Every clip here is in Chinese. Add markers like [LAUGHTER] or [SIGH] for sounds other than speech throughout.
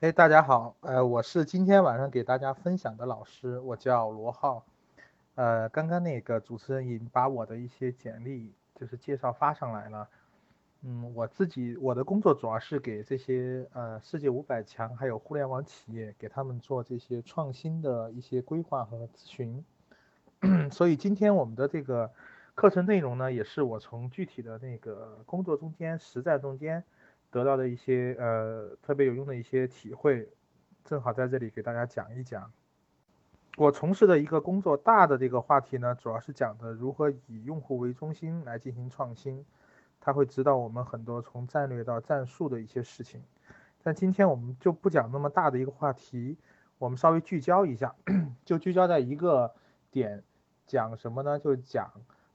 哎，大家好，呃，我是今天晚上给大家分享的老师，我叫罗浩。呃，刚刚那个主持人已经把我的一些简历就是介绍发上来了。嗯，我自己我的工作主要是给这些呃世界五百强还有互联网企业，给他们做这些创新的一些规划和咨询。所以今天我们的这个课程内容呢，也是我从具体的那个工作中间、实战中间。得到的一些呃特别有用的一些体会，正好在这里给大家讲一讲。我从事的一个工作大的这个话题呢，主要是讲的如何以用户为中心来进行创新，它会指导我们很多从战略到战术的一些事情。但今天我们就不讲那么大的一个话题，我们稍微聚焦一下，[COUGHS] 就聚焦在一个点，讲什么呢？就讲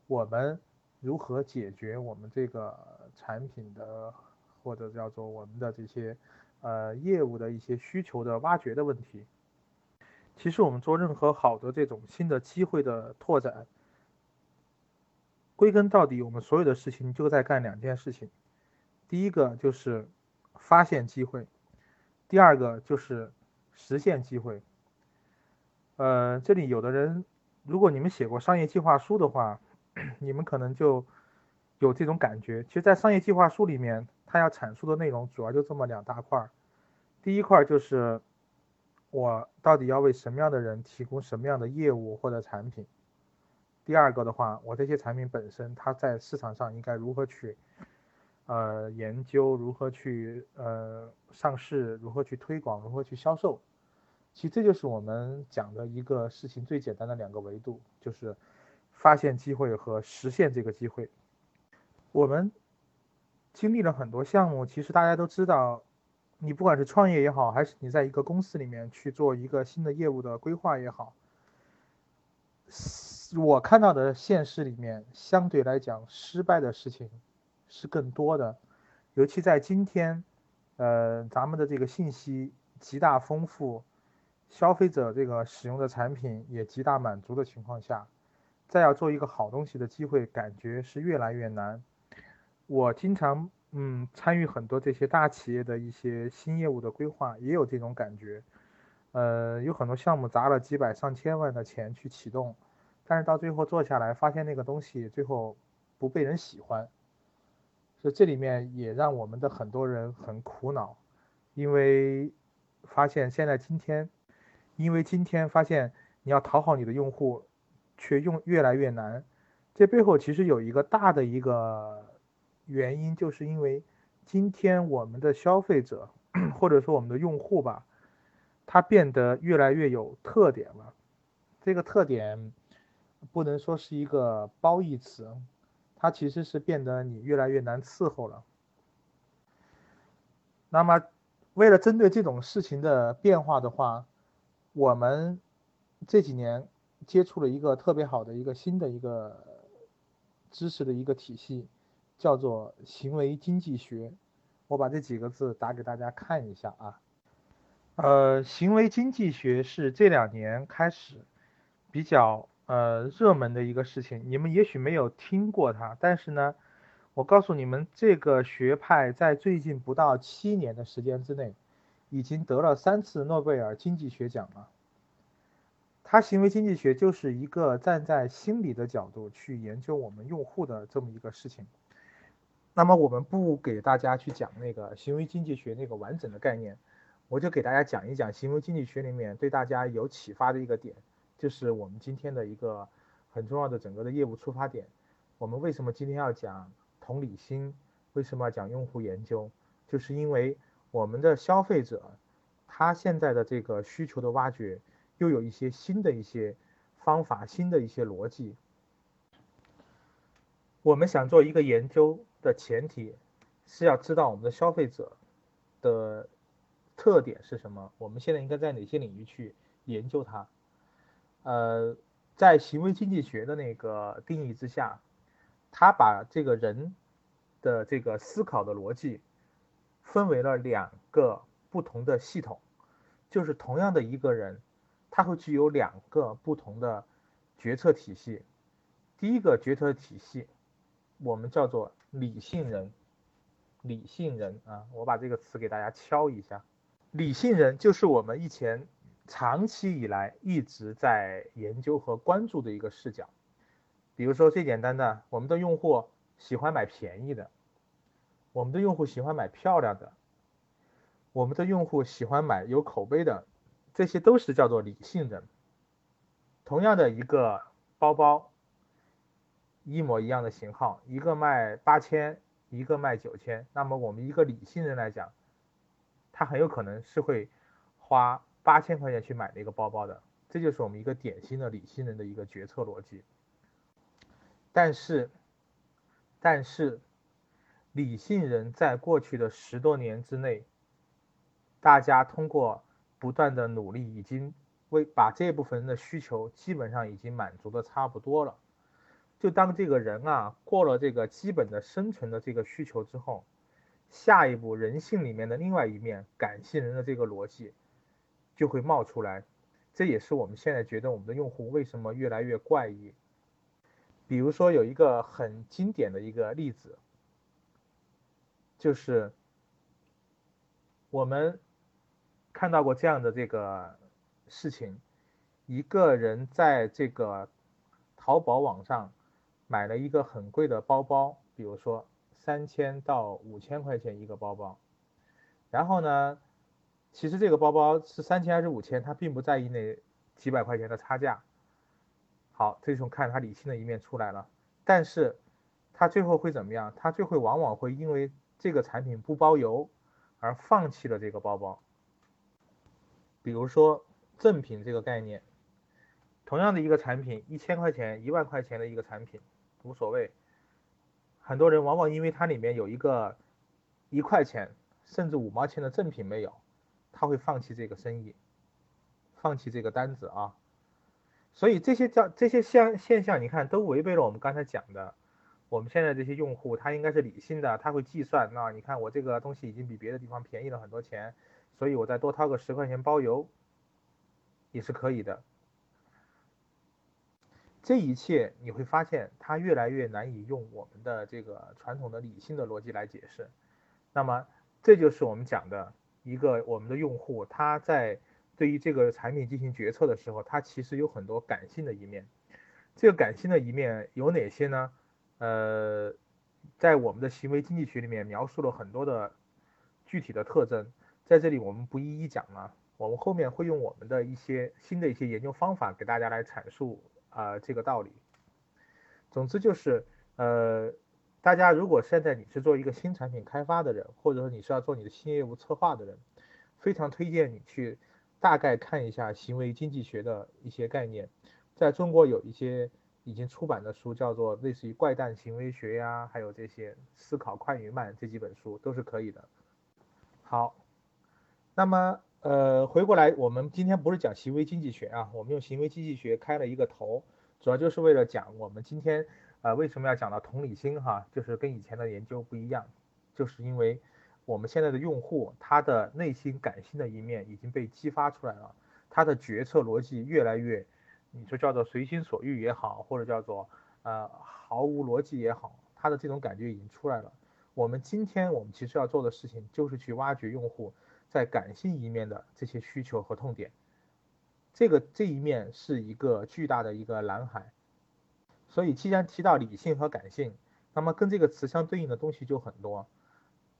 我们如何解决我们这个产品的。或者叫做我们的这些呃业务的一些需求的挖掘的问题。其实我们做任何好的这种新的机会的拓展，归根到底，我们所有的事情就在干两件事情。第一个就是发现机会，第二个就是实现机会。呃，这里有的人，如果你们写过商业计划书的话，[CLEARS THROAT] 你们可能就有这种感觉。其实，在商业计划书里面。他要阐述的内容主要就这么两大块儿，第一块就是我到底要为什么样的人提供什么样的业务或者产品，第二个的话，我这些产品本身它在市场上应该如何去呃研究，如何去呃上市，如何去推广，如何去销售，其实这就是我们讲的一个事情最简单的两个维度，就是发现机会和实现这个机会，我们。经历了很多项目，其实大家都知道，你不管是创业也好，还是你在一个公司里面去做一个新的业务的规划也好，我看到的现实里面，相对来讲失败的事情是更多的，尤其在今天，呃，咱们的这个信息极大丰富，消费者这个使用的产品也极大满足的情况下，再要做一个好东西的机会，感觉是越来越难。我经常嗯参与很多这些大企业的一些新业务的规划，也有这种感觉。呃，有很多项目砸了几百上千万的钱去启动，但是到最后做下来，发现那个东西最后不被人喜欢，所以这里面也让我们的很多人很苦恼，因为发现现在今天，因为今天发现你要讨好你的用户，却用越来越难，这背后其实有一个大的一个。原因就是因为今天我们的消费者 [CLEARS THROAT] 或者说我们的用户吧，他变得越来越有特点了。这个特点不能说是一个褒义词，它其实是变得你越来越难伺候了。那么，为了针对这种事情的变化的话，我们这几年接触了一个特别好的一个新的一个知识的一个体系。叫做行为经济学，我把这几个字打给大家看一下啊。呃，行为经济学是这两年开始比较呃热门的一个事情，你们也许没有听过它，但是呢，我告诉你们，这个学派在最近不到七年的时间之内，已经得了三次诺贝尔经济学奖了。它行为经济学就是一个站在心理的角度去研究我们用户的这么一个事情。那么我们不给大家去讲那个行为经济学那个完整的概念，我就给大家讲一讲行为经济学里面对大家有启发的一个点，就是我们今天的一个很重要的整个的业务出发点。我们为什么今天要讲同理心？为什么要讲用户研究？就是因为我们的消费者他现在的这个需求的挖掘，又有一些新的一些方法、新的一些逻辑。我们想做一个研究。的前提是要知道我们的消费者的特点是什么，我们现在应该在哪些领域去研究它？呃，在行为经济学的那个定义之下，他把这个人的这个思考的逻辑分为了两个不同的系统，就是同样的一个人，他会具有两个不同的决策体系。第一个决策体系，我们叫做。理性人，理性人啊，我把这个词给大家敲一下。理性人就是我们以前长期以来一直在研究和关注的一个视角。比如说最简单的，我们的用户喜欢买便宜的，我们的用户喜欢买漂亮的，我们的用户喜欢买有口碑的，这些都是叫做理性人。同样的一个包包，一模一样的型号，一个卖八千，一个卖九千，那么我们一个理性人来讲，他很有可能是会花八千块钱去买那个包包的，这就是我们一个典型的理性人的一个决策逻辑。但是，但是，理性人在过去的十多年之内，大家通过不断的努力，已经为把这部分人的需求基本上已经满足的差不多了。就当这个人啊过了这个基本的生存的这个需求之后，下一步人性里面的另外一面感性人的这个逻辑就会冒出来。这也是我们现在觉得我们的用户为什么越来越怪异。比如说有一个很经典的一个例子，就是我们看到过这样的这个事情：一个人在这个淘宝网上买了一个很贵的包包，比如说三千到五千块钱一个包包，然后呢，其实这个包包是三千还是五千，他并不在意那几百块钱的差价。好，这种看他理性的一面出来了，但是他最后会怎么样？他最后往往会因为这个产品不包邮而放弃了这个包包。比如说赠品这个概念，同样的一个产品，一千块钱、一万块钱的一个产品无所谓，很多人往往因为它里面有一个一块钱甚至五毛钱的赠品没有，他会放弃这个生意，放弃这个单子啊。所以这些叫这些现现象，你看都违背了我们刚才讲的。我们现在这些用户，他应该是理性的，他会计算。那你看我这个东西已经比别的地方便宜了很多钱，所以我再多掏个十块钱包邮也是可以的。这一切你会发现，它越来越难以用我们的这个传统的理性的逻辑来解释。那么这就是我们讲的一个我们的用户他在。对于这个产品进行决策的时候，他其实有很多感性的一面。这个感性的一面有哪些呢？呃，在我们的行为经济学里面描述了很多的具体的特征，在这里我们不一一讲了。我们后面会用我们的一些新的一些研究方法给大家来阐述啊这个道理。总之就是，呃，大家如果现在你是做一个新产品开发的人，或者说你是要做你的新业务策划的人，非常推荐你去。大概看一下行为经济学的一些概念，在中国有一些已经出版的书，叫做类似于《怪诞行为学》呀，还有这些《思考快与慢》这几本书都是可以的。好，那么呃，回过来，我们今天不是讲行为经济学啊，我们用行为经济学开了一个头，主要就是为了讲我们今天呃为什么要讲到同理心哈，就是跟以前的研究不一样，就是因为。我们现在的用户，他的内心感性的一面已经被激发出来了，他的决策逻辑越来越，你说叫做随心所欲也好，或者叫做呃毫无逻辑也好，他的这种感觉已经出来了。我们今天我们其实要做的事情，就是去挖掘用户在感性一面的这些需求和痛点。这个这一面是一个巨大的一个蓝海。所以既然提到理性和感性，那么跟这个词相对应的东西就很多。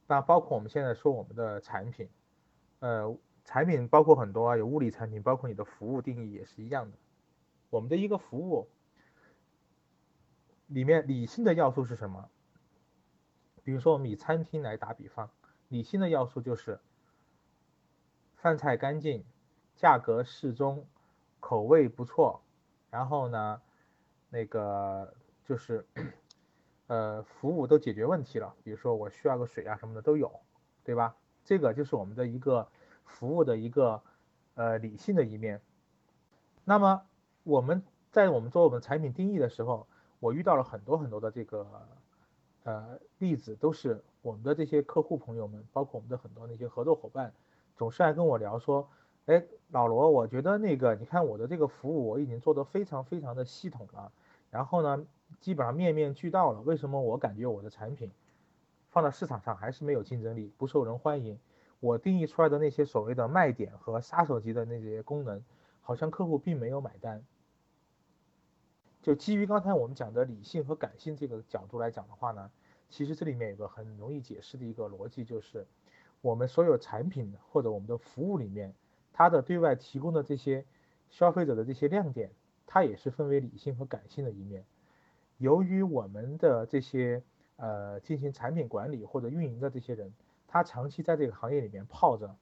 那包括我们现在说我们的产品，呃，产品包括很多啊，有物理产品，包括你的服务定义也是一样的。我们的一个服务里面理性的要素是什么？比如说我们以餐厅来打比方，理性的要素就是饭菜干净，价格适中，口味不错，然后呢，那个就是。[COUGHS] 呃，服务都解决问题了，比如说我需要个水啊什么的都有，对吧？这个就是我们的一个服务的一个呃理性的一面。那么我们在我们做我们产品定义的时候，我遇到了很多很多的这个呃例子，都是我们的这些客户朋友们，包括我们的很多那些合作伙伴，总是来跟我聊说，哎，老罗，我觉得那个你看我的这个服务我已经做得非常非常的系统了，然后呢？基本上面面俱到了，为什么我感觉我的产品放到市场上还是没有竞争力，不受人欢迎？我定义出来的那些所谓的卖点和杀手级的那些功能，好像客户并没有买单。就基于刚才我们讲的理性和感性这个角度来讲的话呢，其实这里面有个很容易解释的一个逻辑，就是我们所有产品或者我们的服务里面，它的对外提供的这些消费者的这些亮点，它也是分为理性和感性的一面。由于我们的这些呃进行产品管理或者运营的这些人，他长期在这个行业里面泡着，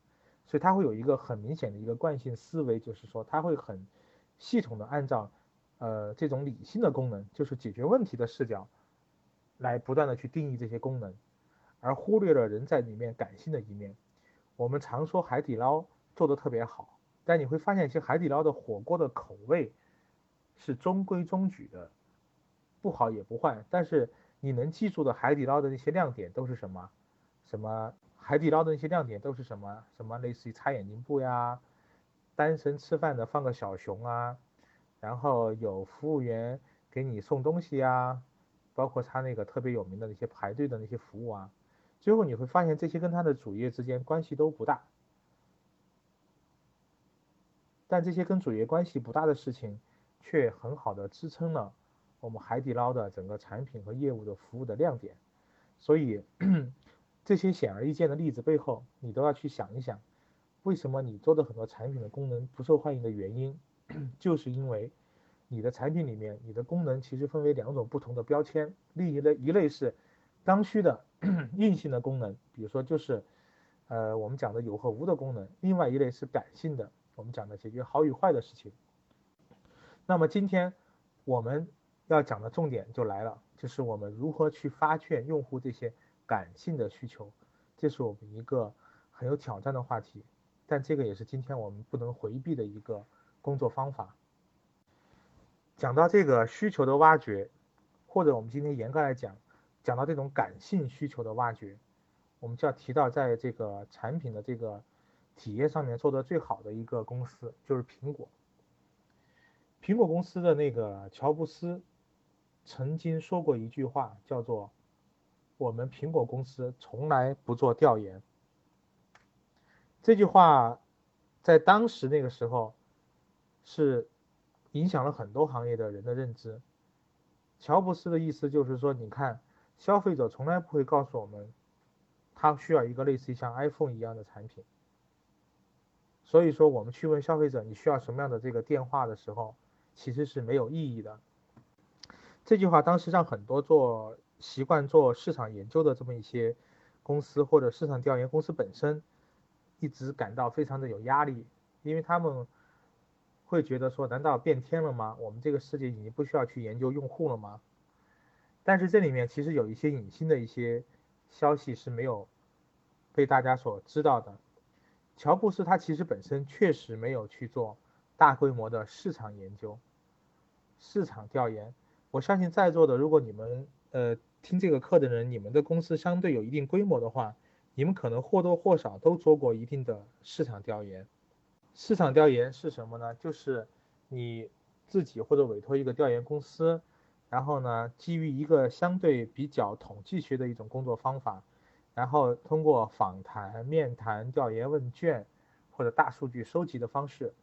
所以他会有一个很明显的一个惯性思维，就是说他会很系统的按照。呃，这种理性的功能就是解决问题的视角，来不断的去定义这些功能，而忽略了人在里面感性的一面。我们常说海底捞做的特别好，但你会发现，其实海底捞的火锅的口味是中规中矩的，不好也不坏。但是你能记住的海底捞的那些亮点都是什么？什么海底捞的那些亮点都是什么？什么类似于擦眼镜布呀，单身吃饭的放个小熊啊。然后有服务员给你送东西呀，包括他那个特别有名的那些排队的那些服务啊，最后你会发现这些跟他的主业之间关系都不大。但这些跟主业关系不大的事情，却很好的支撑了我们海底捞的整个产品和业务的服务的亮点。所以 [CLEARS THROAT] 这些显而易见的例子背后，你都要去想一想，为什么你做的很多产品的功能不受欢迎的原因。[COUGHS] 就是因为你的产品里面，你的功能其实分为两种不同的标签，另一类一类是刚需的 [CLEARS THROAT] 硬性的功能，比如说就是呃我们讲的有和无的功能，另外一类是感性的，我们讲的解决好与坏的事情。那么今天我们要讲的重点就来了，就是我们如何去发现用户这些感性的需求，这是我们一个很有挑战的话题，但这个也是今天我们不能回避的一个。工作方法，讲到这个需求的挖掘，或者我们今天严格来讲，讲到这种感性需求的挖掘，我们就要提到在这个产品的这个体验上面做的最好的一个公司，就是苹果。苹果公司的那个乔布斯曾经说过一句话，叫做“我们苹果公司从来不做调研”。这句话在当时那个时候。是影响了很多行业的人的认知。乔布斯的意思就是说，你看，消费者从来不会告诉我们，他需要一个类似于像 iPhone 一样的产品。所以说，我们去问消费者你需要什么样的这个电话的时候，其实是没有意义的。这句话当时让很多做习惯做市场研究的这么一些公司或者市场调研公司本身，一直感到非常的有压力，因为他们。会觉得说，难道变天了吗？我们这个世界已经不需要去研究用户了吗？但是这里面其实有一些隐性的一些消息是没有被大家所知道的。乔布斯他其实本身确实没有去做大规模的市场研究、市场调研。我相信在座的，如果你们呃听这个课的人，你们的公司相对有一定规模的话，你们可能或多或少都做过一定的市场调研。市场调研是什么呢？就是你自己或者委托一个调研公司，然后呢，基于一个相对比较统计学的一种工作方法，然后通过访谈、面谈、调研问卷或者大数据收集的方式，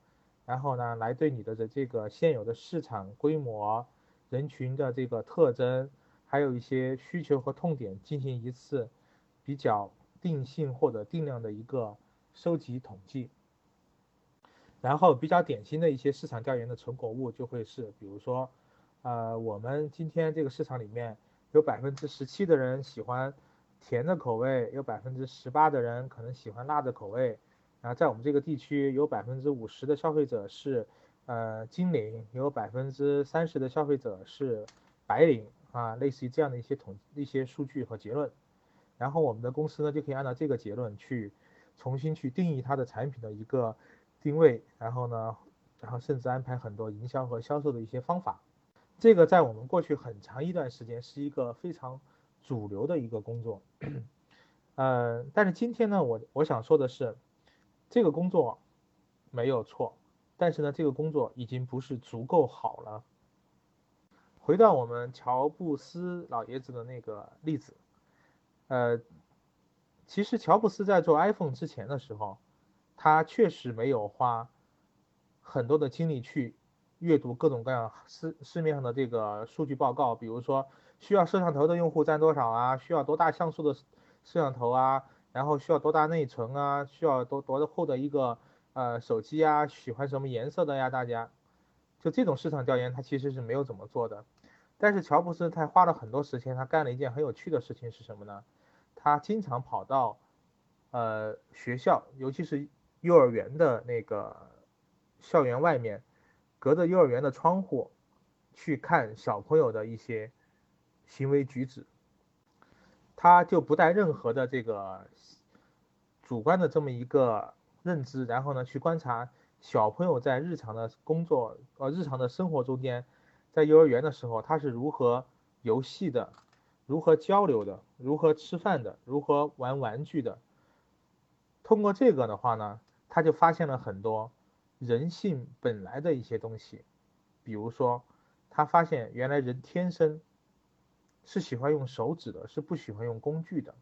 然后呢，来对你的这这个现有的市场规模、人群的这个特征，还有一些需求和痛点进行一次比较定性或者定量的一个收集统计。然后比较典型的一些市场调研的成果物就会是，比如说，呃，我们今天这个市场里面有百分之十七的人喜欢甜的口味，有百分之十八的人可能喜欢辣的口味，然后在我们这个地区有百分之五十的消费者是呃金领，有百分之三十的消费者是白领啊，类似于这样的一些统一些数据和结论，然后我们的公司呢就可以按照这个结论去重新去定义它的产品的一个。定位，然后呢，然后甚至安排很多营销和销售的一些方法，这个在我们过去很长一段时间是一个非常主流的一个工作，呃，但是今天呢，我我想说的是，这个工作没有错，但是呢，这个工作已经不是足够好了。回到我们乔布斯老爷子的那个例子，呃，其实乔布斯在做 iPhone 之前的时候，他确实没有花很多的精力去阅读各种各样市市面上的这个数据报告，比如说需要摄像头的用户占多少啊，需要多大像素的摄像头啊，然后需要多大内存啊，需要多多厚的一个呃手机啊，喜欢什么颜色的呀？大家就这种市场调研，他其实是没有怎么做的。但是乔布斯他花了很多时间，他干了一件很有趣的事情是什么呢？他经常跑到，呃，学校，尤其是幼儿园的那个校园外面，隔着幼儿园的窗户，去看小朋友的一些行为举止。他就不带任何的这个主观的这么一个认知，然后呢，去观察小朋友在日常的工作呃日常的生活中间，在幼儿园的时候，他是如何游戏的。如何交流的？如何吃饭的？如何玩玩具的？通过这个的话呢，他就发现了很多人性本来的一些东西，比如说，他发现原来人天生是喜欢用手指的，是不喜欢用工具的。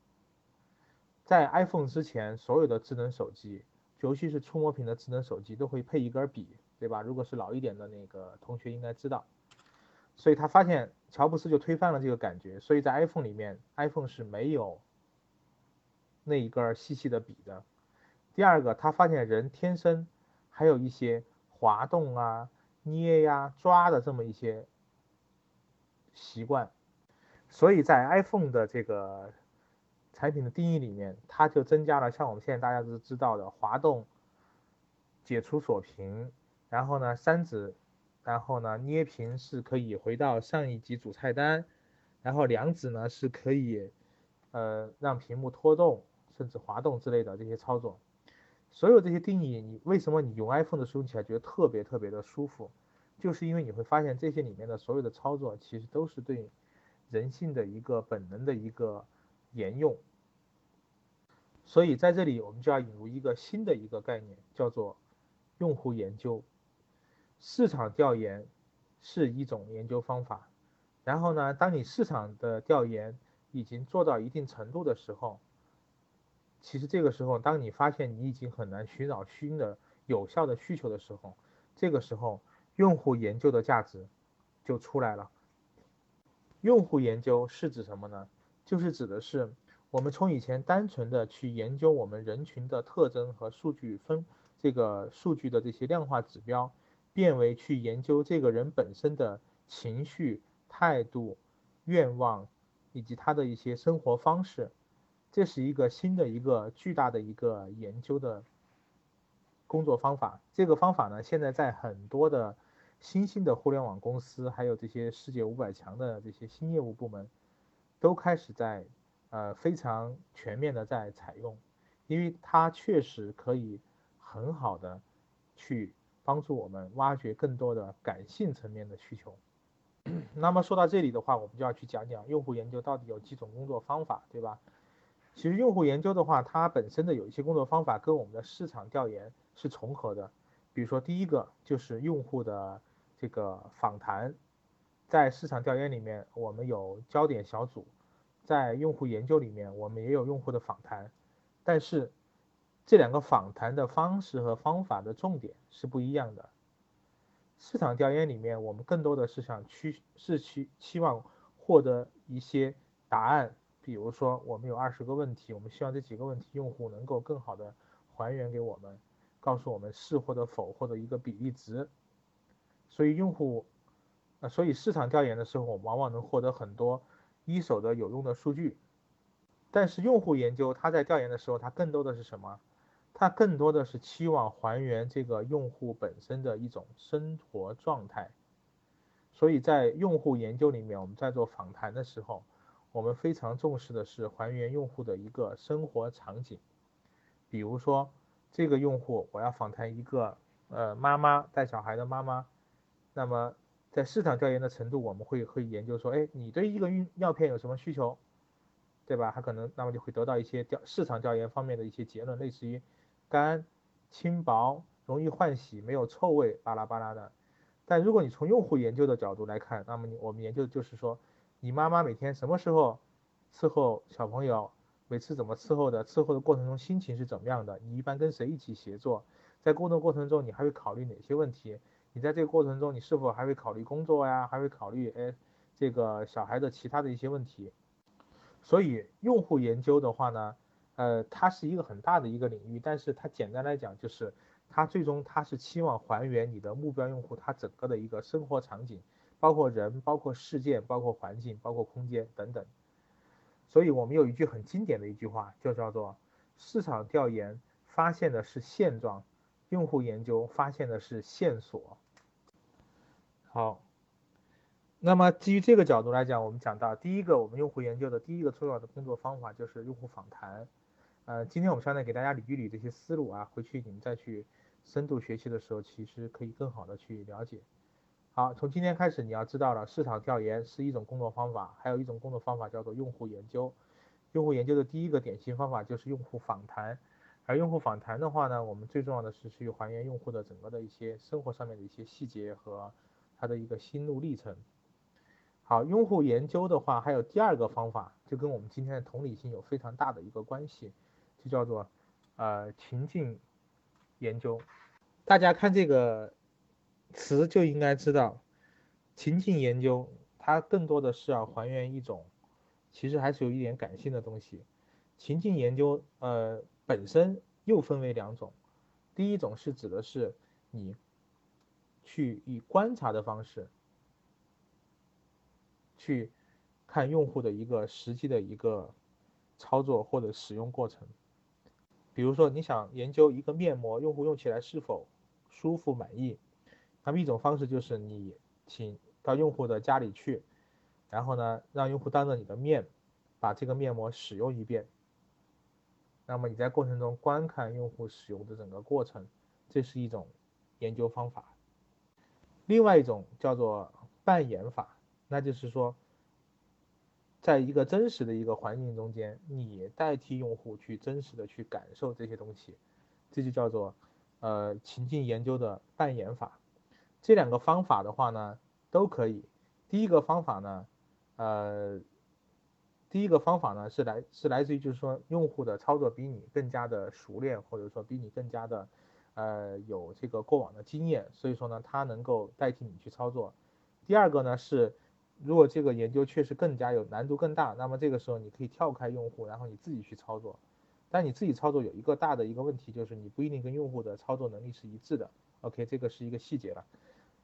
在 iPhone 之前，所有的智能手机，尤其是触摸屏的智能手机，都会配一根笔，对吧？如果是老一点的那个同学应该知道。所以他发现乔布斯就推翻了这个感觉，所以在 iPhone 里面，iPhone 是没有那一根细细的笔的。第二个，他发现人天生还有一些滑动啊、捏呀、抓的这么一些习惯，所以在 iPhone 的这个产品的定义里面，它就增加了像我们现在大家都知道的滑动、解除锁屏，然后呢，三指。然后呢，捏屏是可以回到上一级主菜单，然后两指呢是可以，呃，让屏幕拖动甚至滑动之类的这些操作。所有这些定义，你为什么你用 iPhone 的时候用起来觉得特别特别的舒服？就是因为你会发现这些里面的所有的操作其实都是对人性的一个本能的一个沿用。所以在这里我们就要引入一个新的一个概念，叫做用户研究。市场调研是一种研究方法，然后呢，当你市场的调研已经做到一定程度的时候，其实这个时候，当你发现你已经很难寻找新的有效的需求的时候，这个时候用户研究的价值就出来了。用户研究是指什么呢？就是指的是我们从以前单纯的去研究我们人群的特征和数据分这个数据的这些量化指标。变为去研究这个人本身的情绪、态度、愿望，以及他的一些生活方式，这是一个新的一个巨大的一个研究的工作方法。这个方法呢，现在在很多的新兴的互联网公司，还有这些世界五百强的这些新业务部门，都开始在呃非常全面的在采用，因为它确实可以很好的去。帮助我们挖掘更多的感性层面的需求。那么说到这里的话，我们就要去讲讲用户研究到底有几种工作方法，对吧？其实用户研究的话，它本身的有一些工作方法跟我们的市场调研是重合的。比如说第一个就是用户的这个访谈，在市场调研里面我们有焦点小组，在用户研究里面我们也有用户的访谈，但是。这两个访谈的方式和方法的重点是不一样的。市场调研里面，我们更多的是想去是去期望获得一些答案，比如说我们有二十个问题，我们希望这几个问题用户能够更好的还原给我们，告诉我们是或者否或者一个比例值。所以用户，呃，所以市场调研的时候，我们往往能获得很多一手的有用的数据。但是用户研究，他在调研的时候，他更多的是什么？它更多的是期望还原这个用户本身的一种生活状态，所以在用户研究里面，我们在做访谈的时候，我们非常重视的是还原用户的一个生活场景。比如说，这个用户我要访谈一个呃妈妈带小孩的妈妈，那么在市场调研的程度，我们会会研究说，哎，你对一个孕尿片有什么需求，对吧？他可能那么就会得到一些调市场调研方面的一些结论，类似于。干、轻薄、容易换洗、没有臭味，巴拉巴拉的。但如果你从用户研究的角度来看，那么你我们研究就是说，你妈妈每天什么时候伺候小朋友，每次怎么伺候的，伺候的过程中心情是怎么样的，你一般跟谁一起协作，在工作过程中你还会考虑哪些问题？你在这个过程中你是否还会考虑工作呀？还会考虑哎这个小孩的其他的一些问题？所以用户研究的话呢，呃，它是一个很大的一个领域，但是它简单来讲就是，它最终它是期望还原你的目标用户他整个的一个生活场景，包括人，包括事件，包括环境，包括空间等等。所以我们有一句很经典的一句话，就叫做市场调研发现的是现状，用户研究发现的是线索。好。那么基于这个角度来讲，我们讲到第一个，我们用户研究的第一个重要的工作方法就是用户访谈。呃，今天我们上来给大家捋一捋这些思路啊，回去你们再去深度学习的时候，其实可以更好的去了解。好，从今天开始你要知道了，市场调研是一种工作方法，还有一种工作方法叫做用户研究。用户研究的第一个典型方法就是用户访谈，而用户访谈的话呢，我们最重要的是去还原用户的整个的一些生活上面的一些细节和他的一个心路历程。好，用户研究的话，还有第二个方法，就跟我们今天的同理心有非常大的一个关系，就叫做呃情境研究。大家看这个词就应该知道，情境研究它更多的是要还原一种，其实还是有一点感性的东西。情境研究呃本身又分为两种，第一种是指的是你去以观察的方式。去看用户的一个实际的一个操作或者使用过程，比如说你想研究一个面膜用户用起来是否舒服满意，那么一种方式就是你请到用户的家里去，然后呢让用户当着你的面把这个面膜使用一遍，那么你在过程中观看用户使用的整个过程，这是一种研究方法。另外一种叫做扮演法。那就是说，在一个真实的一个环境中间，你代替用户去真实的去感受这些东西，这就叫做呃情境研究的扮演法。这两个方法的话呢，都可以。第一个方法呢，呃，第一个方法呢是来是来自于就是说用户的操作比你更加的熟练，或者说比你更加的呃有这个过往的经验，所以说呢，他能够代替你去操作。第二个呢是。如果这个研究确实更加有难度更大，那么这个时候你可以跳开用户，然后你自己去操作。但你自己操作有一个大的一个问题，就是你不一定跟用户的操作能力是一致的。OK，这个是一个细节了。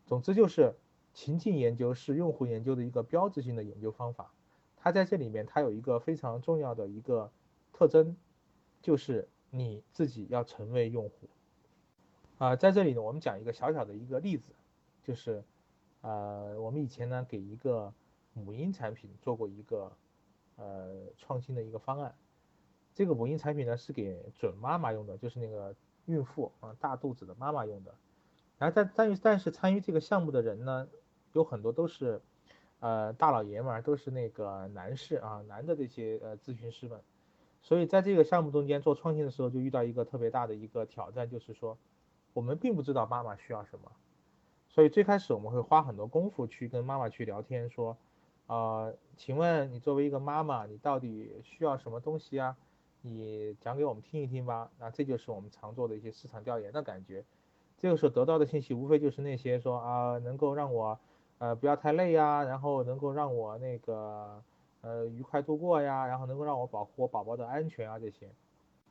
总之就是情境研究是用户研究的一个标志性的研究方法。它在这里面它有一个非常重要的一个特征，就是你自己要成为用户。啊，在这里呢，我们讲一个小小的一个例子，就是。呃，我们以前呢给一个母婴产品做过一个呃创新的一个方案，这个母婴产品呢是给准妈妈用的，就是那个孕妇啊大肚子的妈妈用的。然后但但但是参与这个项目的人呢，有很多都是呃大老爷们儿，都是那个男士啊男的这些呃咨询师们，所以在这个项目中间做创新的时候，就遇到一个特别大的一个挑战，就是说我们并不知道妈妈需要什么。所以最开始我们会花很多功夫去跟妈妈去聊天，说，呃，请问你作为一个妈妈，你到底需要什么东西啊？你讲给我们听一听吧。那这就是我们常做的一些市场调研的感觉。这个时候得到的信息无非就是那些说啊，能够让我呃不要太累呀，然后能够让我那个呃愉快度过呀，然后能够让我保护我宝宝的安全啊这些。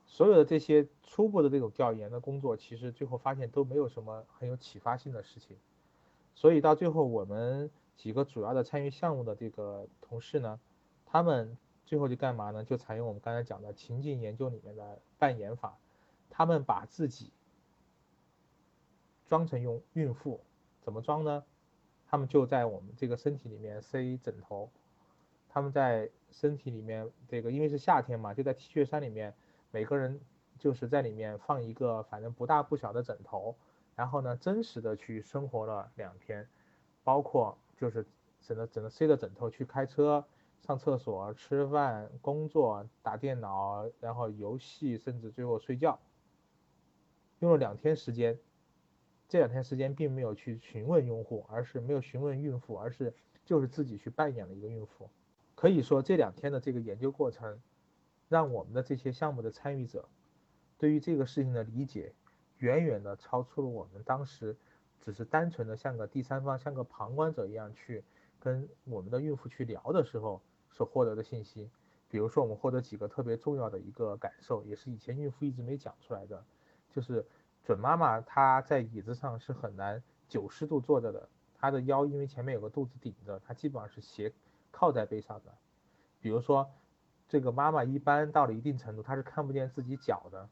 所有的这些初步的这种调研的工作，其实最后发现都没有什么很有启发性的事情。所以到最后，我们几个主要的参与项目的这个同事呢，他们最后就干嘛呢？就采用我们刚才讲的情境研究里面的扮演法，他们把自己装成用孕妇，怎么装呢？他们就在我们这个身体里面塞枕头，他们在身体里面这个因为是夏天嘛，就在 T 恤衫里面，每个人就是在里面放一个反正不大不小的枕头。然后呢，真实的去生活了两天，包括就是只能只能塞着枕头去开车、上厕所、吃饭、工作、打电脑，然后游戏，甚至最后睡觉，用了两天时间。这两天时间并没有去询问用户，而是没有询问孕妇，而是就是自己去扮演了一个孕妇。可以说这两天的这个研究过程，让我们的这些项目的参与者对于这个事情的理解，远远的超出了我们当时只是单纯的像个第三方、像个旁观者一样去跟我们的孕妇去聊的时候所获得的信息。比如说，我们获得几个特别重要的一个感受，也是以前孕妇一直没讲出来的，就是准妈妈她在椅子上是很难九十度坐着的，她的腰因为前面有个肚子顶着，她基本上是斜靠在背上的。比如说，这个妈妈一般到了一定程度，她是看不见自己脚的。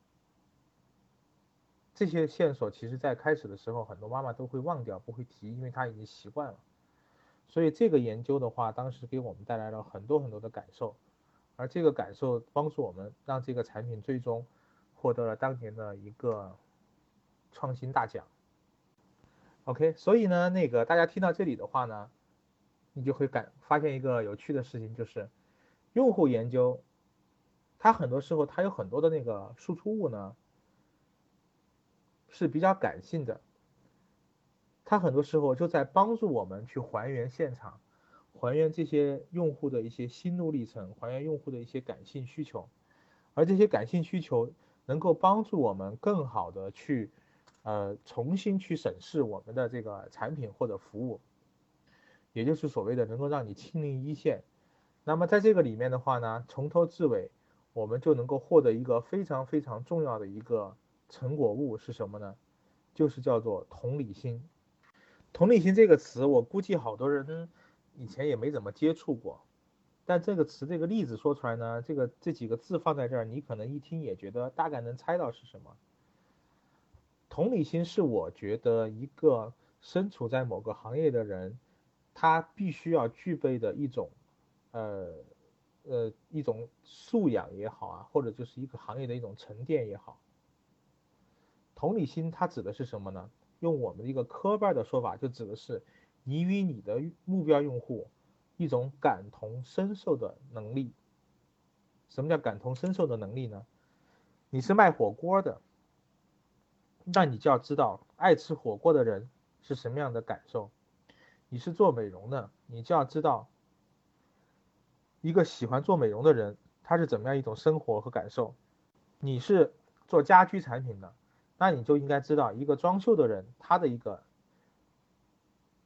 这些线索其实在开始的时候，很多妈妈都会忘掉，不会提，因为她已经习惯了。所以这个研究的话，当时给我们带来了很多很多的感受。而这个感受帮助我们让这个产品最终获得了当年的一个创新大奖。OK，所以呢，那个大家听到这里的话呢，你就会感发现一个有趣的事情，就是用户研究，它很多时候它有很多的那个输出物呢是比较感性的，它很多时候就在帮助我们去还原现场。还原这些用户的一些心路历程，还原用户的一些感性需求，而这些感性需求能够帮助我们更好的去，呃，重新去审视我们的这个产品或者服务，也就是所谓的能够让你亲临一线。那么在这个里面的话呢，从头至尾，我们就能够获得一个非常非常重要的一个成果物是什么呢？就是叫做同理心。同理心这个词，我估计好多人。以前也没怎么接触过，但这个词这个例子说出来呢，这个这几个字放在这儿，你可能一听也觉得大概能猜到是什么。同理心是我觉得一个身处在某个行业的人，他必须要具备的一种，呃呃一种素养也好啊，或者就是一个行业的一种沉淀也好。同理心它指的是什么呢？用我们的一个科班的说法，就指的是。你与你的目标用户一种感同身受的能力。什么叫感同身受的能力呢？你是卖火锅的，那你就要知道爱吃火锅的人是什么样的感受。你是做美容的，你就要知道一个喜欢做美容的人他是怎么样一种生活和感受。你是做家居产品的，那你就应该知道一个装修的人他的一个。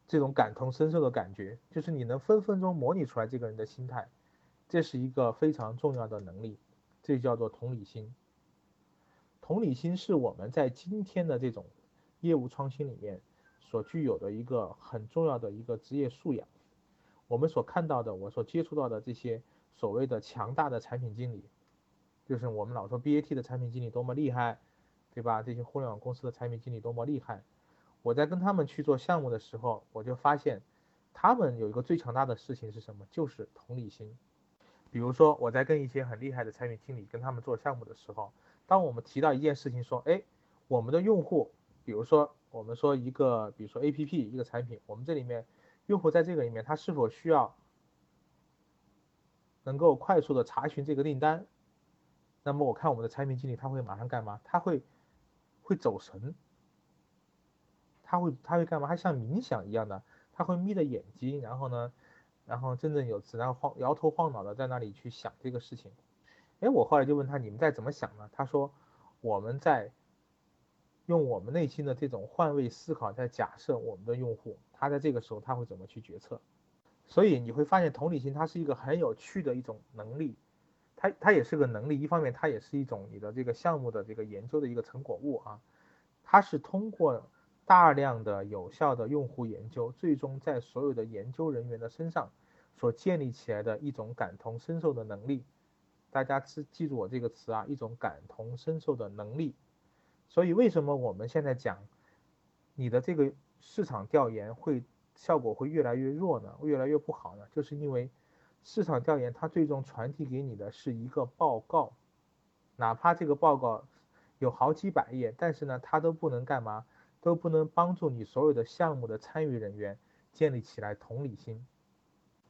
这种感同身受的感觉，就是你能分分钟模拟出来这个人的心态，这是一个非常重要的能力，这叫做同理心。同理心是我们在今天的这种业务创新里面所具有的一个很重要的一个职业素养。我们所看到的，我所接触到的这些所谓的强大的产品经理，就是我们老说 BAT 的产品经理多么厉害，对吧？这些互联网公司的产品经理多么厉害。我在跟他们去做项目的时候，我就发现，他们有一个最强大的事情是什么？就是同理心。比如说，我在跟一些很厉害的产品经理跟他们做项目的时候，当我们提到一件事情，说，哎，我们的用户，比如说，我们说一个，比如说 A P P 一个产品，我们这里面用户在这个里面，他是否需要能够快速的查询这个订单？那么我看我们的产品经理他会马上干嘛？他会会走神。他会他会干嘛？他像冥想一样的，他会眯着眼睛，然后呢，然后振振有词，然后晃摇头晃脑的在那里去想这个事情。哎，我后来就问他，你们在怎么想呢？他说，我们在用我们内心的这种换位思考，在假设我们的用户，他在这个时候他会怎么去决策。所以你会发现，同理心它是一个很有趣的一种能力，它它也是个能力，一方面它也是一种你的这个项目的这个研究的一个成果物啊，它是通过。大量的有效的用户研究，最终在所有的研究人员的身上所建立起来的一种感同身受的能力。大家记记住我这个词啊，一种感同身受的能力。所以为什么我们现在讲你的这个市场调研会效果会越来越弱呢？越来越不好呢？就是因为市场调研它最终传递给你的是一个报告，哪怕这个报告有好几百页，但是呢，它都不能干嘛？都不能帮助你所有的项目的参与人员建立起来同理心，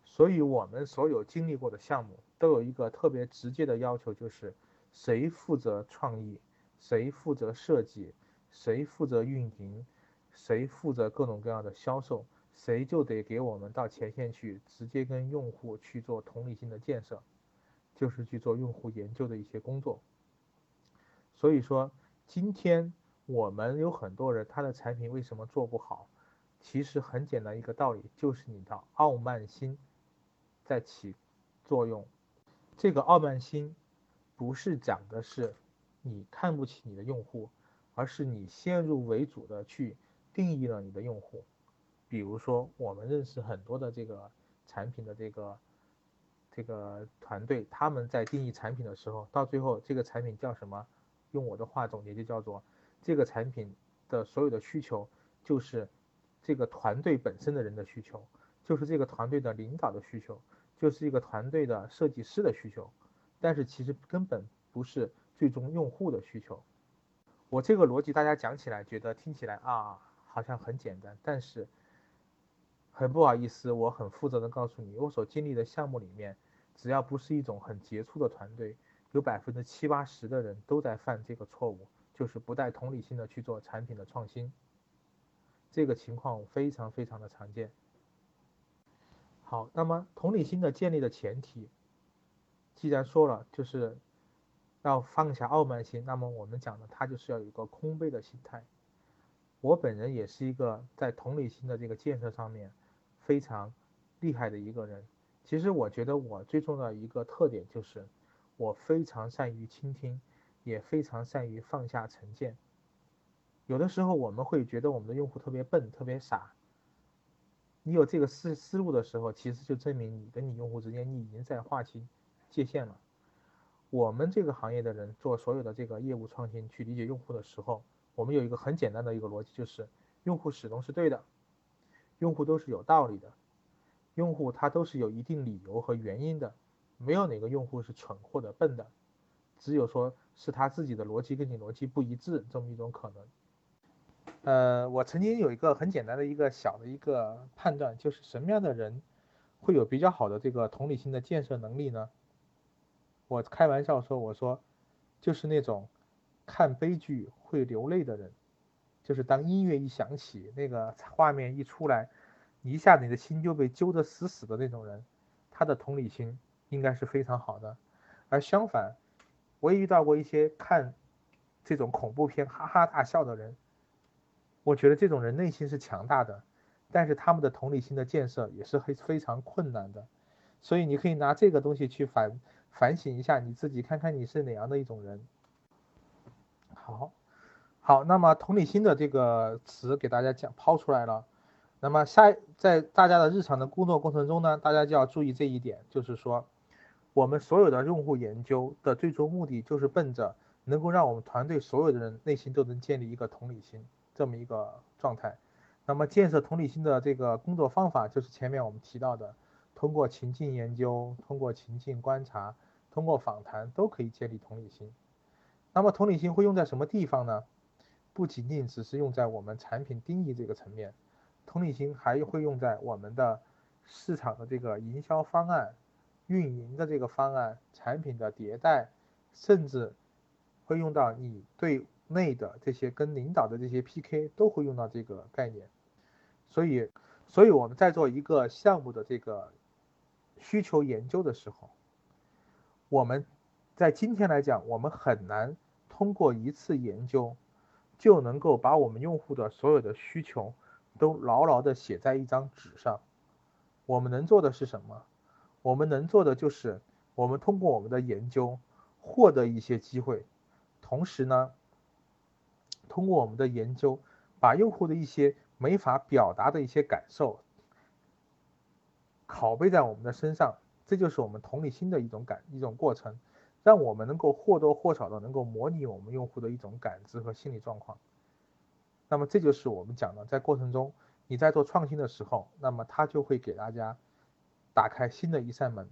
所以我们所有经历过的项目都有一个特别直接的要求，就是谁负责创意，谁负责设计，谁负责运营，谁负责各种各样的销售，谁就得给我们到前线去直接跟用户去做同理心的建设。就是去做用户研究的一些工作。所以说，今天我们有很多人，他的产品为什么做不好？其实很简单一个道理，就是你的傲慢心在起作用。这个傲慢心不是讲的是你看不起你的用户，而是你先入为主的去定义了你的用户。比如说，我们认识很多的这个产品的这个这个团队，他们在定义产品的时候，到最后这个产品叫什么？用我的话总结就叫做，这个产品的所有的需求就是这个团队本身的人的需求，就是这个团队的领导的需求，就是一个团队的设计师的需求，但是其实根本不是最终用户的需求。我这个逻辑大家讲起来觉得听起来啊好像很简单，但是很不好意思，我很负责的告诉你，我所经历的项目里面，只要不是一种很杰出的团队。有百分之七八十的人都在犯这个错误，就是不带同理心的去做产品的创新。这个情况非常非常的常见。好，那么同理心的建立的前提，既然说了就是要放下傲慢心，那么我们讲的它就是要有一个空杯的心态。我本人也是一个在同理心的这个建设上面非常厉害的一个人。其实我觉得我最重要的一个特点就是。我非常善于倾听，也非常善于放下成见。有的时候我们会觉得我们的用户特别笨、特别傻。你有这个思思路的时候，其实就证明你跟你用户之间你已经在划清界限了。我们这个行业的人做所有的这个业务创新，去理解用户的时候，我们有一个很简单的一个逻辑，就是用户始终是对的，用户都是有道理的，用户他都是有一定理由和原因的。没有哪个用户是蠢或者笨的，只有说是他自己的逻辑跟你逻辑不一致这么一种可能。呃，我曾经有一个很简单的一个小的一个判断，就是什么样的人会有比较好的这个同理心的建设能力呢？我开玩笑说，我说就是那种看悲剧会流泪的人，就是当音乐一响起，那个画面一出来，一下子你的心就被揪得死死的那种人，他的同理心。应该是非常好的，而相反，我也遇到过一些看这种恐怖片哈哈大笑的人，我觉得这种人内心是强大的，但是他们的同理心的建设也是非非常困难的，所以你可以拿这个东西去反反省一下你自己，看看你是哪样的一种人。好，好，那么同理心的这个词给大家讲抛出来了，那么下在大家的日常的工作过程中呢，大家就要注意这一点，就是说。我们所有的用户研究的最终目的，就是奔着能够让我们团队所有的人内心都能建立一个同理心这么一个状态。那么建设同理心的这个工作方法，就是前面我们提到的，通过情境研究、通过情境观察、通过访谈，都可以建立同理心。那么同理心会用在什么地方呢？不仅仅只是用在我们产品定义这个层面，同理心还会用在我们的市场的这个营销方案。运营的这个方案、产品的迭代，甚至会用到你对内的这些跟领导的这些 PK，都会用到这个概念。所以，所以我们在做一个项目的这个需求研究的时候，我们在今天来讲，我们很难通过一次研究就能够把我们用户的所有的需求都牢牢的写在一张纸上。我们能做的是什么？我们能做的就是，我们通过我们的研究获得一些机会，同时呢，通过我们的研究，把用户的一些没法表达的一些感受拷贝在我们的身上，这就是我们同理心的一种感一种过程，让我们能够或多或少的能够模拟我们用户的一种感知和心理状况。那么这就是我们讲的，在过程中你在做创新的时候，那么它就会给大家。打开新的一扇门。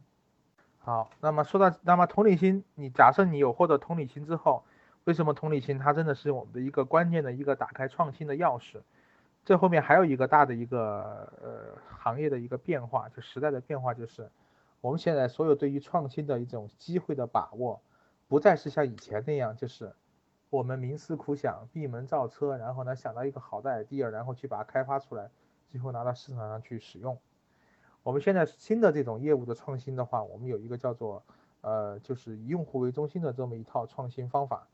好，那么说到，那么同理心，你假设你有获得同理心之后，为什么同理心它真的是我们的一个关键的一个打开创新的钥匙？这后面还有一个大的一个呃行业的一个变化，就时代的变化，就是我们现在所有对于创新的一种机会的把握，不再是像以前那样，就是我们冥思苦想、闭门造车，然后呢想到一个好的 idea，然后去把它开发出来，最后拿到市场上去使用。我们现在新的这种业务的创新的话，我们有一个叫做呃，就是以用户为中心的这么一套创新方法。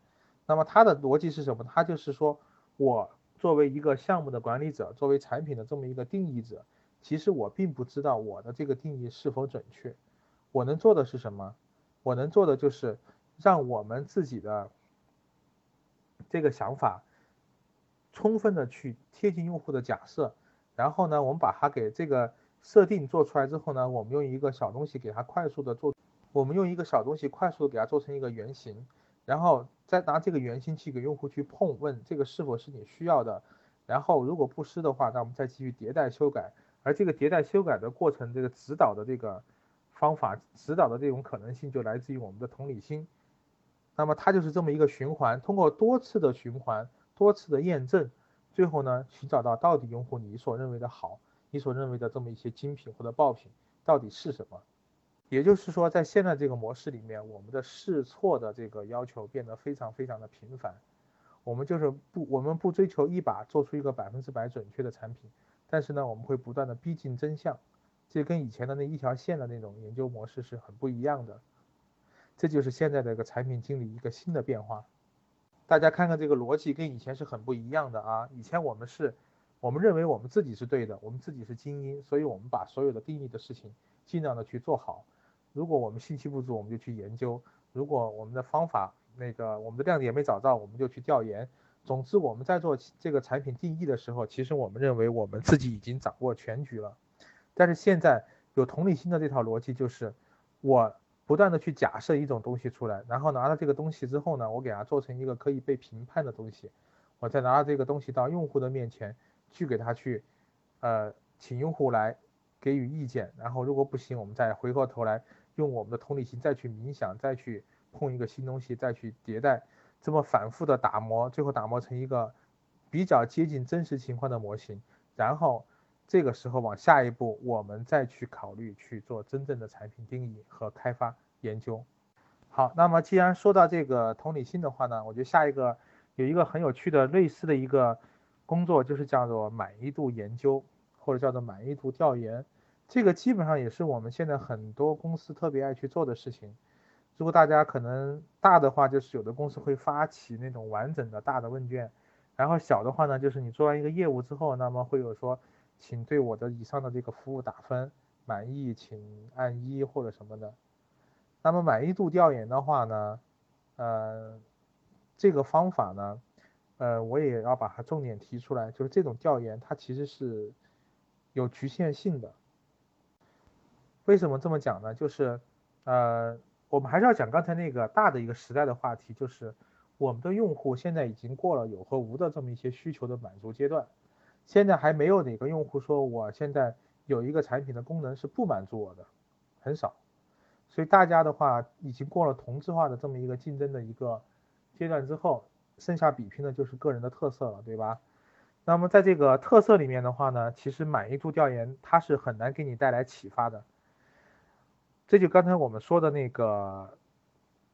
那么它的逻辑是什么？它就是说我作为一个项目的管理者，作为产品的这么一个定义者，其实我并不知道我的这个定义是否准确。我能做的是什么？我能做的就是让我们自己的这个想法充分的去贴近用户的假设，然后呢，我们把它给这个设定做出来之后呢，我们用一个小东西给它快速的做。我们用一个小东西快速的给它做成一个原型，然后再拿这个原型去给用户去碰，问这个是否是你需要的，然后如果不是的话，那我们再继续迭代修改，而这个迭代修改的过程，这个指导的这个方法，指导的这种可能性就来自于我们的同理心，那么它就是这么一个循环，通过多次的循环，多次的验证，最后呢，寻找到到底用户你所认为的好，你所认为的这么一些精品或者爆品到底是什么。也就是说，在现在这个模式里面，我们的试错的这个要求变得非常非常的频繁。我们就是不，我们不追求一把做出一个百分之百准确的产品，但是呢，我们会不断的逼近真相。这跟以前的那一条线的那种研究模式是很不一样的。这就是现在的一个产品经理一个新的变化。大家看看这个逻辑跟以前是很不一样的啊！以前我们是，我们认为我们自己是对的，我们自己是精英，所以我们把所有的定义的事情尽量的去做好。如果我们信息不足，我们就去研究；如果我们的方法那个我们的亮点没找到，我们就去调研。总之，我们在做这个产品定义的时候，其实我们认为我们自己已经掌握全局了。但是现在有同理心的这套逻辑，就是我不断的去假设一种东西出来，然后拿到这个东西之后呢，我给它做成一个可以被评判的东西，我再拿到这个东西到用户的面前去给他去，呃，请用户来给予意见，然后如果不行，我们再回过头来。用我们的同理心再去冥想，再去碰一个新东西，再去迭代，这么反复的打磨，最后打磨成一个比较接近真实情况的模型，然后这个时候往下一步，我们再去考虑去做真正的产品定义和开发研究。好，那么既然说到这个同理心的话呢，我觉得下一个有一个很有趣的类似的一个工作，就是叫做满意度研究，或者叫做满意度调研。这个基本上也是我们现在很多公司特别爱去做的事情。如果大家可能大的话，就是有的公司会发起那种完整的大的问卷，然后小的话呢，就是你做完一个业务之后，那么会有说，请对我的以上的这个服务打分，满意请按一或者什么的。那么满意度调研的话呢，呃，这个方法呢，呃，我也要把它重点提出来，就是这种调研它其实是有局限性的。为什么这么讲呢？就是，呃，我们还是要讲刚才那个大的一个时代的话题，就是我们的用户现在已经过了有和无的这么一些需求的满足阶段，现在还没有哪个用户说我现在有一个产品的功能是不满足我的，很少，所以大家的话已经过了同质化的这么一个竞争的一个阶段之后，剩下比拼的就是个人的特色了，对吧？那么在这个特色里面的话呢，其实满意度调研它是很难给你带来启发的。这就刚才我们说的那个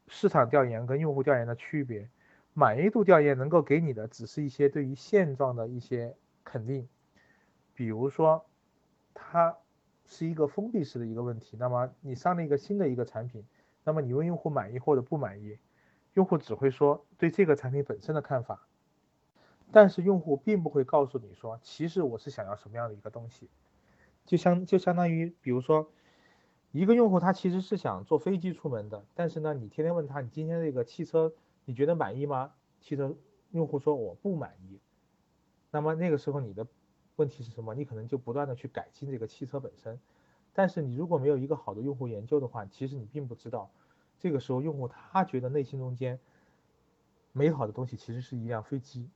市场调研跟用户调研的区别，满意度调研能够给你的只是一些对于现状的一些肯定，比如说它是一个封闭式的一个问题，那么你上了一个新的一个产品，那么你问用户满意或者不满意，用户只会说对这个产品本身的看法，但是用户并不会告诉你说，其实我是想要什么样的一个东西，就相就相当于比如说。一个用户他其实是想坐飞机出门的，但是呢，你天天问他你今天这个汽车你觉得满意吗？汽车用户说我不满意。那么那个时候你的问题是什么？你可能就不断的去改进这个汽车本身，但是你如果没有一个好的用户研究的话，其实你并不知道这个时候用户他觉得内心中间美好的东西其实是一辆飞机。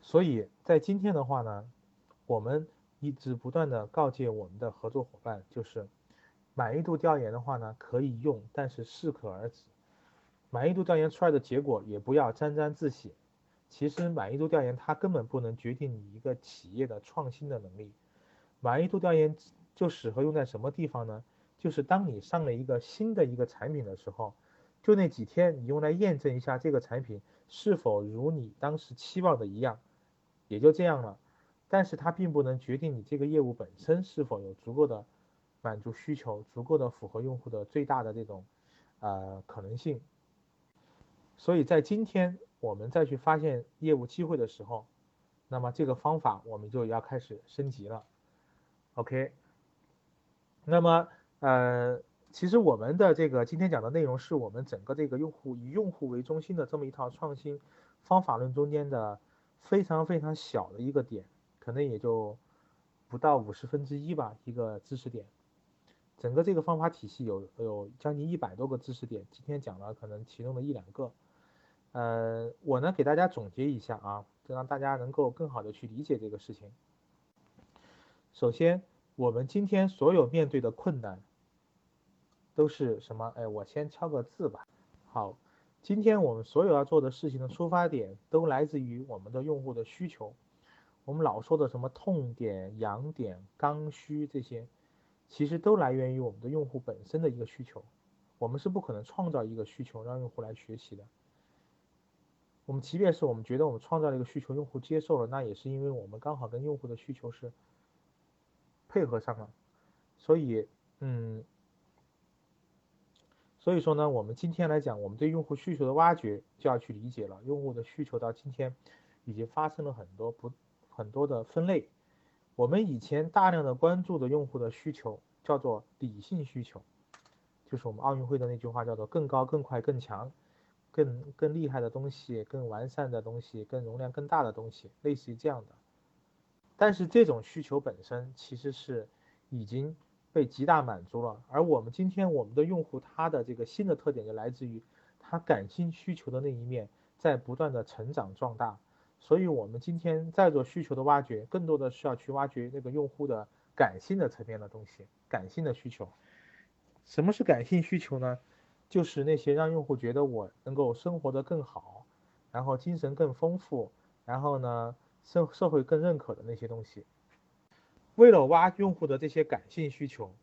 所以在今天的话呢，我们一直不断的告诫我们的合作伙伴就是。满意度调研的话呢，可以用，但是适可而止。满意度调研出来的结果也不要沾沾自喜。其实满意度调研它根本不能决定你一个企业的创新的能力。满意度调研就适合用在什么地方呢？就是当你上了一个新的一个产品的时候，就那几天你用来验证一下这个产品是否如你当时期望的一样，也就这样了。但是它并不能决定你这个业务本身是否有足够的。满足需求足够的符合用户的最大的这种，呃可能性。所以在今天我们再去发现业务机会的时候，那么这个方法我们就要开始升级了。OK，那么呃，其实我们的这个今天讲的内容是我们整个这个用户以用户为中心的这么一套创新方法论中间的非常非常小的一个点，可能也就不到五十分之一吧，一个知识点。整个这个方法体系有有将近一百多个知识点，今天讲了可能其中的一两个。呃，我呢给大家总结一下啊，就让大家能够更好的去理解这个事情。首先，我们今天所有面对的困难都是什么？哎，我先敲个字吧。好，今天我们所有要做的事情的出发点都来自于我们的用户的需求。我们老说的什么痛点、痒点、刚需这些，其实都来源于我们的用户本身的一个需求。我们是不可能创造一个需求让用户来学习的。我们即便是我们觉得我们创造了一个需求，用户接受了，那也是因为我们刚好跟用户的需求是配合上了，所以，嗯，所以说呢，我们今天来讲，我们对用户需求的挖掘就要去理解了，用户的需求到今天已经发生了很多不很多的分类。我们以前大量的关注的用户的需求叫做理性需求，就是我们奥运会的那句话叫做更高、更快、更强。更更厉害的东西，更完善的东西，更容量更大的东西，类似于这样的。但是这种需求本身其实是已经被极大满足了。而我们今天我们的用户他的这个新的特点就来自于他感性需求的那一面在不断的成长壮大。所以我们今天在做需求的挖掘，更多的是要去挖掘那个用户的感性的层面的东西，感性的需求。什么是感性需求呢？就是那些让用户觉得我能够生活的更好，然后精神更丰富，然后呢社社会更认可的那些东西。为了挖用户的这些感性需求，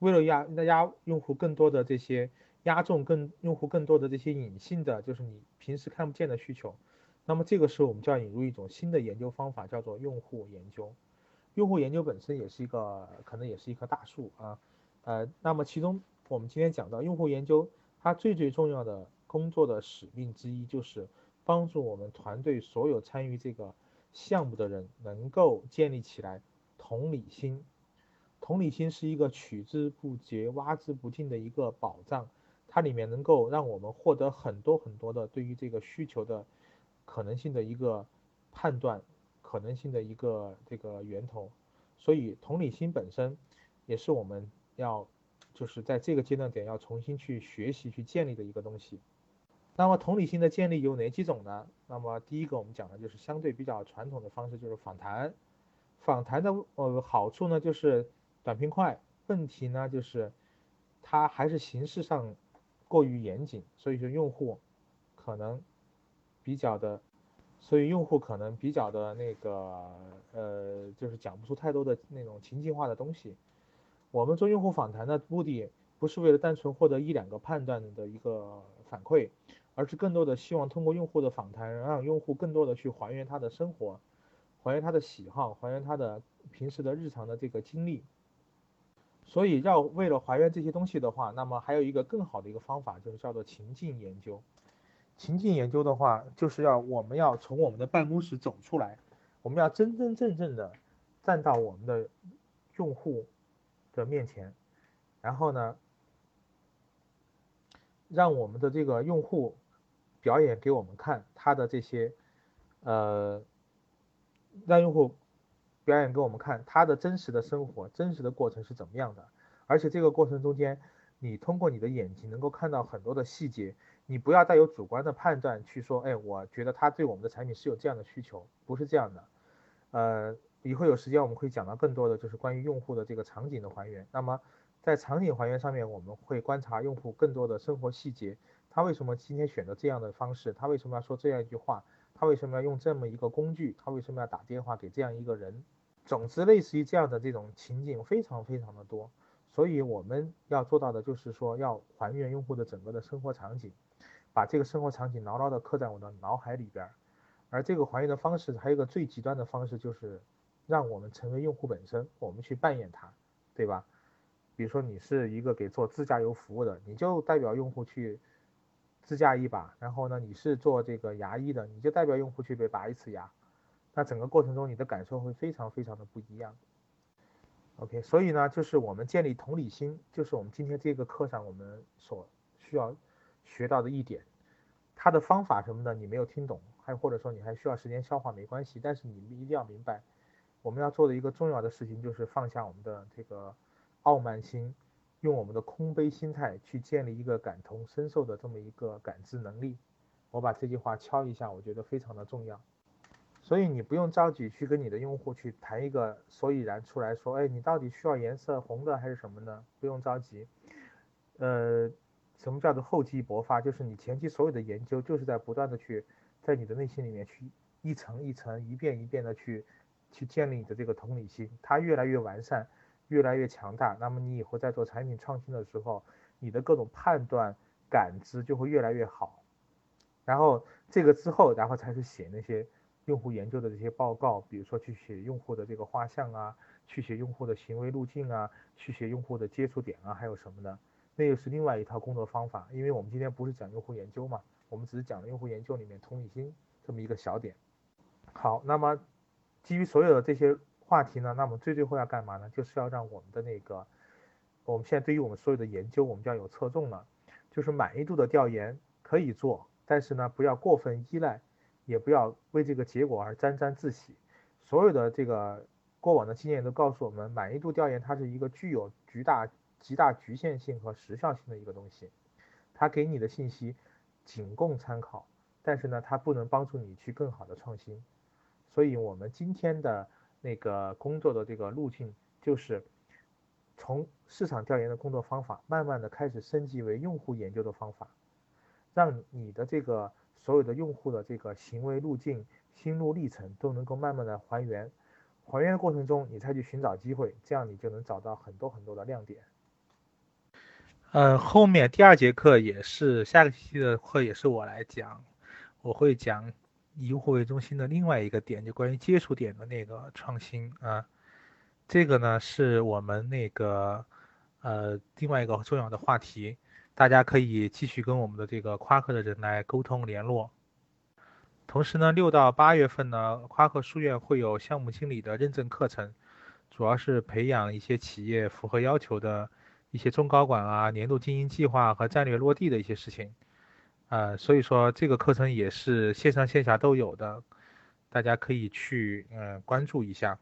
为了压压用户更多的这些压中更用户更多的这些隐性的，就是你平时看不见的需求，那么这个时候我们就要引入一种新的研究方法，叫做用户研究。用户研究本身也是一个可能也是一棵大树啊，呃，那么其中。我们今天讲到用户研究，它最最重要的工作的使命之一就是帮助我们团队所有参与这个项目的人能够建立起来同理心。同理心是一个取之不竭、挖之不尽的一个宝藏，它里面能够让我们获得很多很多的对于这个需求的可能性的一个判断，可能性的一个这个源头。所以同理心本身也是我们要。就是在这个阶段点要重新去学习去建立的一个东西。那么同理心的建立有哪几种呢？那么第一个我们讲的就是相对比较传统的方式，就是访谈。访谈的呃好处呢就是短平快，问题呢就是它还是形式上过于严谨，所以说用户可能比较的，所以用户可能比较的那个呃就是讲不出太多的那种情境化的东西。我们做用户访谈的目的，不是为了单纯获得一两个判断的一个反馈，而是更多的希望通过用户的访谈，让用户更多的去还原他的生活，还原他的喜好，还原他的平时的日常的这个经历。所以要为了还原这些东西的话，那么还有一个更好的一个方法，就是叫做情境研究。情境研究的话，就是要我们要从我们的办公室走出来，我们要真真正正的站到我们的用户。的面前，然后呢，让我们的这个用户表演给我们看他的这些，呃，让用户表演给我们看他的真实的生活、真实的过程是怎么样的。而且这个过程中间，你通过你的眼睛能够看到很多的细节，你不要带有主观的判断去说，哎，我觉得他对我们的产品是有这样的需求，不是这样的，呃。以后有时间我们可以讲到更多的就是关于用户的这个场景的还原。那么在场景还原上面，我们会观察用户更多的生活细节。他为什么今天选择这样的方式？他为什么要说这样一句话？他为什么要用这么一个工具？他为什么要打电话给这样一个人？总之，类似于这样的这种情景非常非常的多。所以我们要做到的就是说要还原用户的整个的生活场景，把这个生活场景牢牢的刻在我的脑海里边。而这个还原的方式还有一个最极端的方式就是。让我们成为用户本身，我们去扮演它，对吧？比如说你是一个给做自驾游服务的，你就代表用户去自驾一把，然后呢，你是做这个牙医的，你就代表用户去被拔一次牙，那整个过程中你的感受会非常非常的不一样。OK，所以呢，就是我们建立同理心，就是我们今天这个课上我们所需要学到的一点。它的方法什么的你没有听懂，还或者说你还需要时间消化没关系，但是你们一定要明白，我们要做的一个重要的事情就是放下我们的这个傲慢心，用我们的空杯心态去建立一个感同身受的这么一个感知能力。我把这句话敲一下，我觉得非常的重要。所以你不用着急去跟你的用户去谈一个所以然出来说，哎，你到底需要颜色红的还是什么呢？不用着急。呃，什么叫做厚积薄发？就是你前期所有的研究，就是在不断的去在你的内心里面去一层一层、一遍一遍的去去建立你的这个同理心，它越来越完善，越来越强大。那么你以后在做产品创新的时候，你的各种判断、感知就会越来越好。然后这个之后，然后才是写那些。用户研究的这些报告，比如说去写用户的这个画像啊，去写用户的行为路径啊，去写用户的接触点啊，还有什么呢？那又是另外一套工作方法。因为我们今天不是讲用户研究嘛，我们只是讲了用户研究里面同理心这么一个小点。好，那么基于所有的这些话题呢，那么最最后要干嘛呢？就是要让我们的那个，我们现在对于我们所有的研究，我们就要有侧重了，就是满意度的调研可以做，但是呢，不要过分依赖。也不要为这个结果而沾沾自喜。所有的这个过往的经验都告诉我们，满意度调研它是一个具有巨大、极大局限性和时效性的一个东西。它给你的信息仅供参考，但是呢，它不能帮助你去更好的创新。所以，我们今天的那个工作的这个路径，就是从市场调研的工作方法，慢慢的开始升级为用户研究的方法，让你的这个。所有的用户的这个行为路径、心路历程都能够慢慢的还原，还原的过程中，你再去寻找机会，这样你就能找到很多很多的亮点。呃，后面第二节课也是下个星期的课也是我来讲，我会讲以用户为中心的另外一个点，就关于接触点的那个创新啊，这个呢是我们那个呃另外一个重要的话题。大家可以继续跟我们的这个夸克的人来沟通联络。同时呢，六到八月份呢，夸克书院会有项目经理的认证课程，主要是培养一些企业符合要求的一些中高管啊、年度经营计划和战略落地的一些事情。呃，所以说这个课程也是线上线下都有的，大家可以去嗯关注一下。